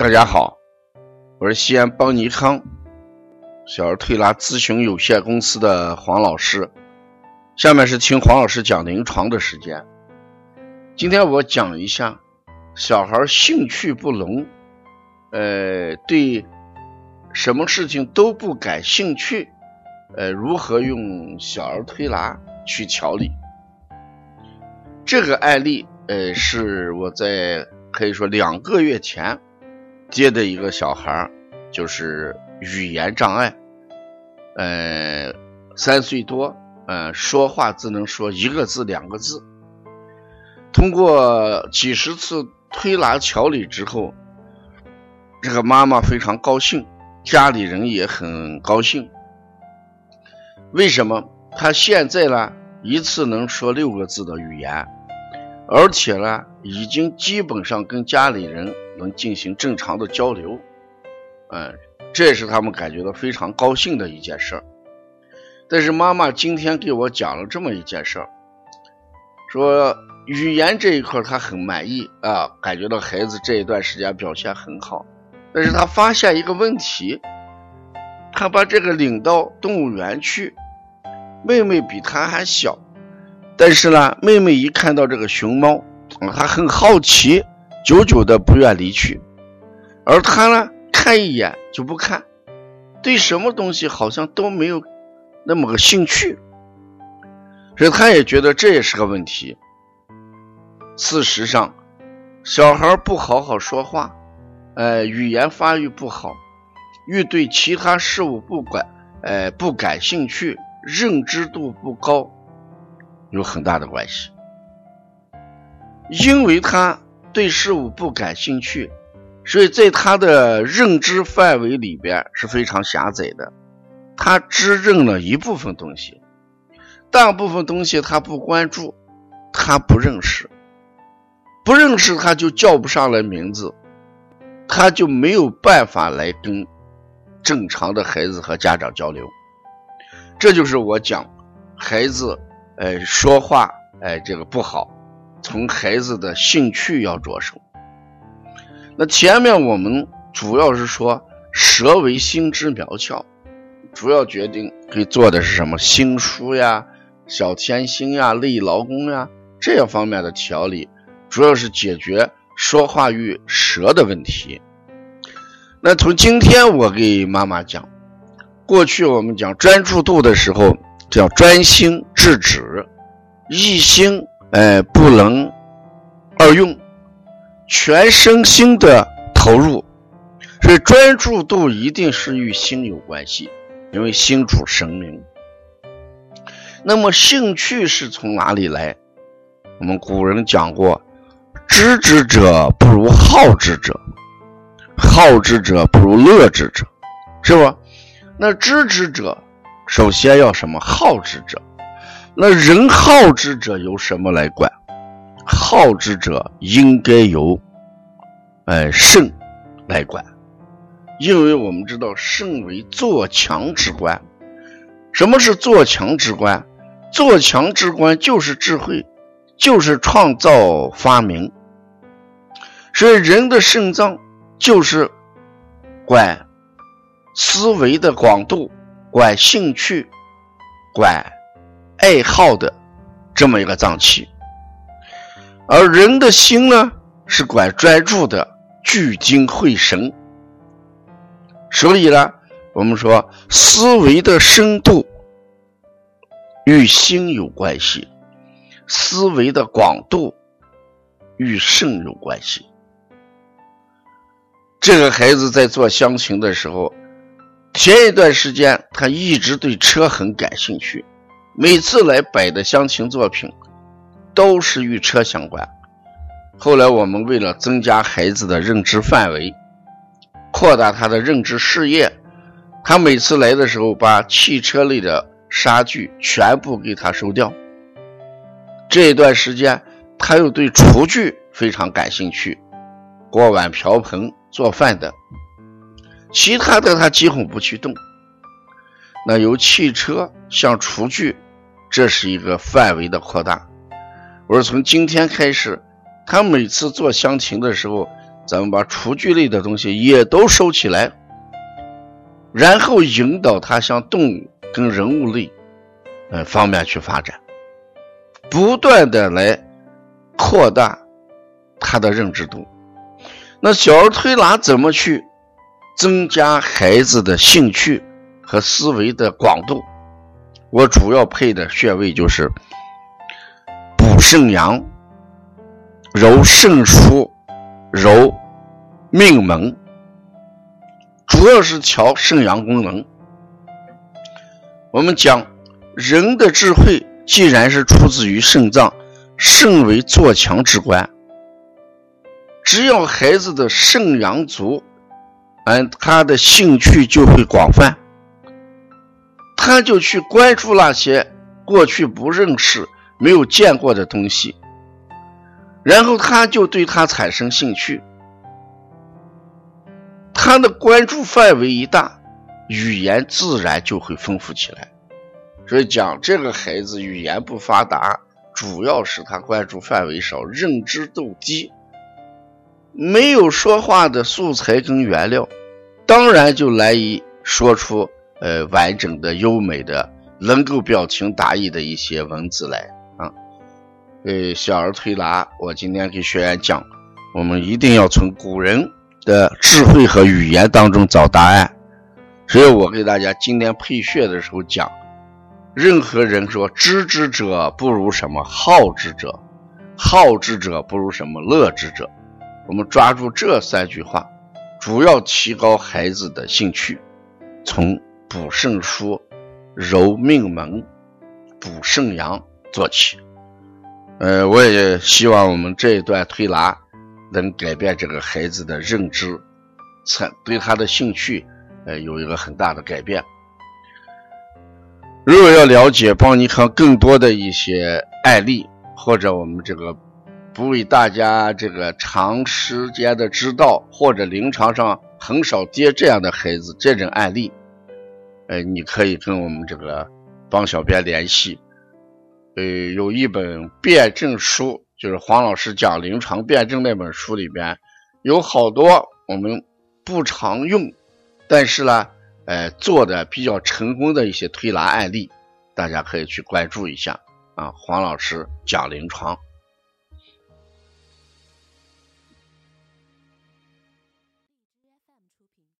大家好，我是西安邦尼康小儿推拿咨询有限公司的黄老师。下面是听黄老师讲临床的时间。今天我讲一下小孩兴趣不浓，呃，对什么事情都不感兴趣，呃，如何用小儿推拿去调理？这个案例，呃，是我在可以说两个月前。接的一个小孩就是语言障碍，呃，三岁多，呃，说话只能说一个字、两个字。通过几十次推拿调理之后，这个妈妈非常高兴，家里人也很高兴。为什么？他现在呢，一次能说六个字的语言，而且呢，已经基本上跟家里人。能进行正常的交流，嗯，这也是他们感觉到非常高兴的一件事儿。但是妈妈今天给我讲了这么一件事儿，说语言这一块她很满意啊，感觉到孩子这一段时间表现很好。但是她发现一个问题，她把这个领到动物园去，妹妹比她还小，但是呢，妹妹一看到这个熊猫，她很好奇。久久的不愿离去，而他呢，看一眼就不看，对什么东西好像都没有那么个兴趣，所以他也觉得这也是个问题。事实上，小孩不好好说话，呃，语言发育不好，与对其他事物不管，呃，不感兴趣，认知度不高，有很大的关系，因为他。对事物不感兴趣，所以在他的认知范围里边是非常狭窄的。他只认了一部分东西，大部分东西他不关注，他不认识，不认识他就叫不上来名字，他就没有办法来跟正常的孩子和家长交流。这就是我讲孩子，哎，说话，哎，这个不好。从孩子的兴趣要着手。那前面我们主要是说，舌为心之苗窍，主要决定可以做的是什么？心书呀、小天心呀、内劳宫呀这样方面的调理，主要是解决说话与舌的问题。那从今天我给妈妈讲，过去我们讲专注度的时候叫专心致志，一心。哎，不能二用，全身心的投入，所以专注度一定是与心有关系，因为心主神明。那么兴趣是从哪里来？我们古人讲过，知之者不如好之者，好之者不如乐之者，是不？那知之者，首先要什么？好之者。那人好之者由什么来管？好之者应该由，哎肾来管，因为我们知道肾为做强之官。什么是做强之官？做强之官就是智慧，就是创造发明。所以人的肾脏就是管思维的广度，管兴趣，管。爱好的这么一个脏器，而人的心呢，是管专注的，聚精会神。所以呢，我们说思维的深度与心有关系，思维的广度与肾有关系。这个孩子在做乡情的时候，前一段时间他一直对车很感兴趣。每次来摆的乡情作品，都是与车相关。后来我们为了增加孩子的认知范围，扩大他的认知视野，他每次来的时候，把汽车类的沙具全部给他收掉。这一段时间，他又对厨具非常感兴趣，锅碗瓢盆、做饭的，其他的他几乎不去动。那由汽车向厨具，这是一个范围的扩大。我说从今天开始，他每次做乡情的时候，咱们把厨具类的东西也都收起来，然后引导他向动物跟人物类，呃方面去发展，不断的来扩大他的认知度。那小儿推拿怎么去增加孩子的兴趣和思维的广度？我主要配的穴位就是补肾阳、揉肾腧、揉命门，主要是调肾阳功能。我们讲人的智慧，既然是出自于肾脏，肾为做强之官。只要孩子的肾阳足，嗯，他的兴趣就会广泛，他就去关注那些过去不认识、没有见过的东西，然后他就对他产生兴趣，他的关注范围一大，语言自然就会丰富起来。所以讲这个孩子语言不发达，主要是他关注范围少，认知度低。没有说话的素材跟原料，当然就难以说出呃完整的、优美的、能够表情达意的一些文字来啊。呃，小儿推拿，我今天给学员讲，我们一定要从古人的智慧和语言当中找答案。所以我给大家今天配穴的时候讲，任何人说知之者不如什么好之者，好之者不如什么乐之者。我们抓住这三句话，主要提高孩子的兴趣，从补肾疏、揉命门、补肾阳做起。呃，我也希望我们这一段推拿能改变这个孩子的认知，才对他的兴趣，呃，有一个很大的改变。如果要了解邦尼康更多的一些案例，或者我们这个。不为大家这个长时间的知道，或者临床上很少接这样的孩子这种案例，呃，你可以跟我们这个帮小编联系。呃，有一本辩证书，就是黄老师讲临床辩证那本书里边，有好多我们不常用，但是呢，呃，做的比较成功的一些推拿案例，大家可以去关注一下啊。黄老师讲临床。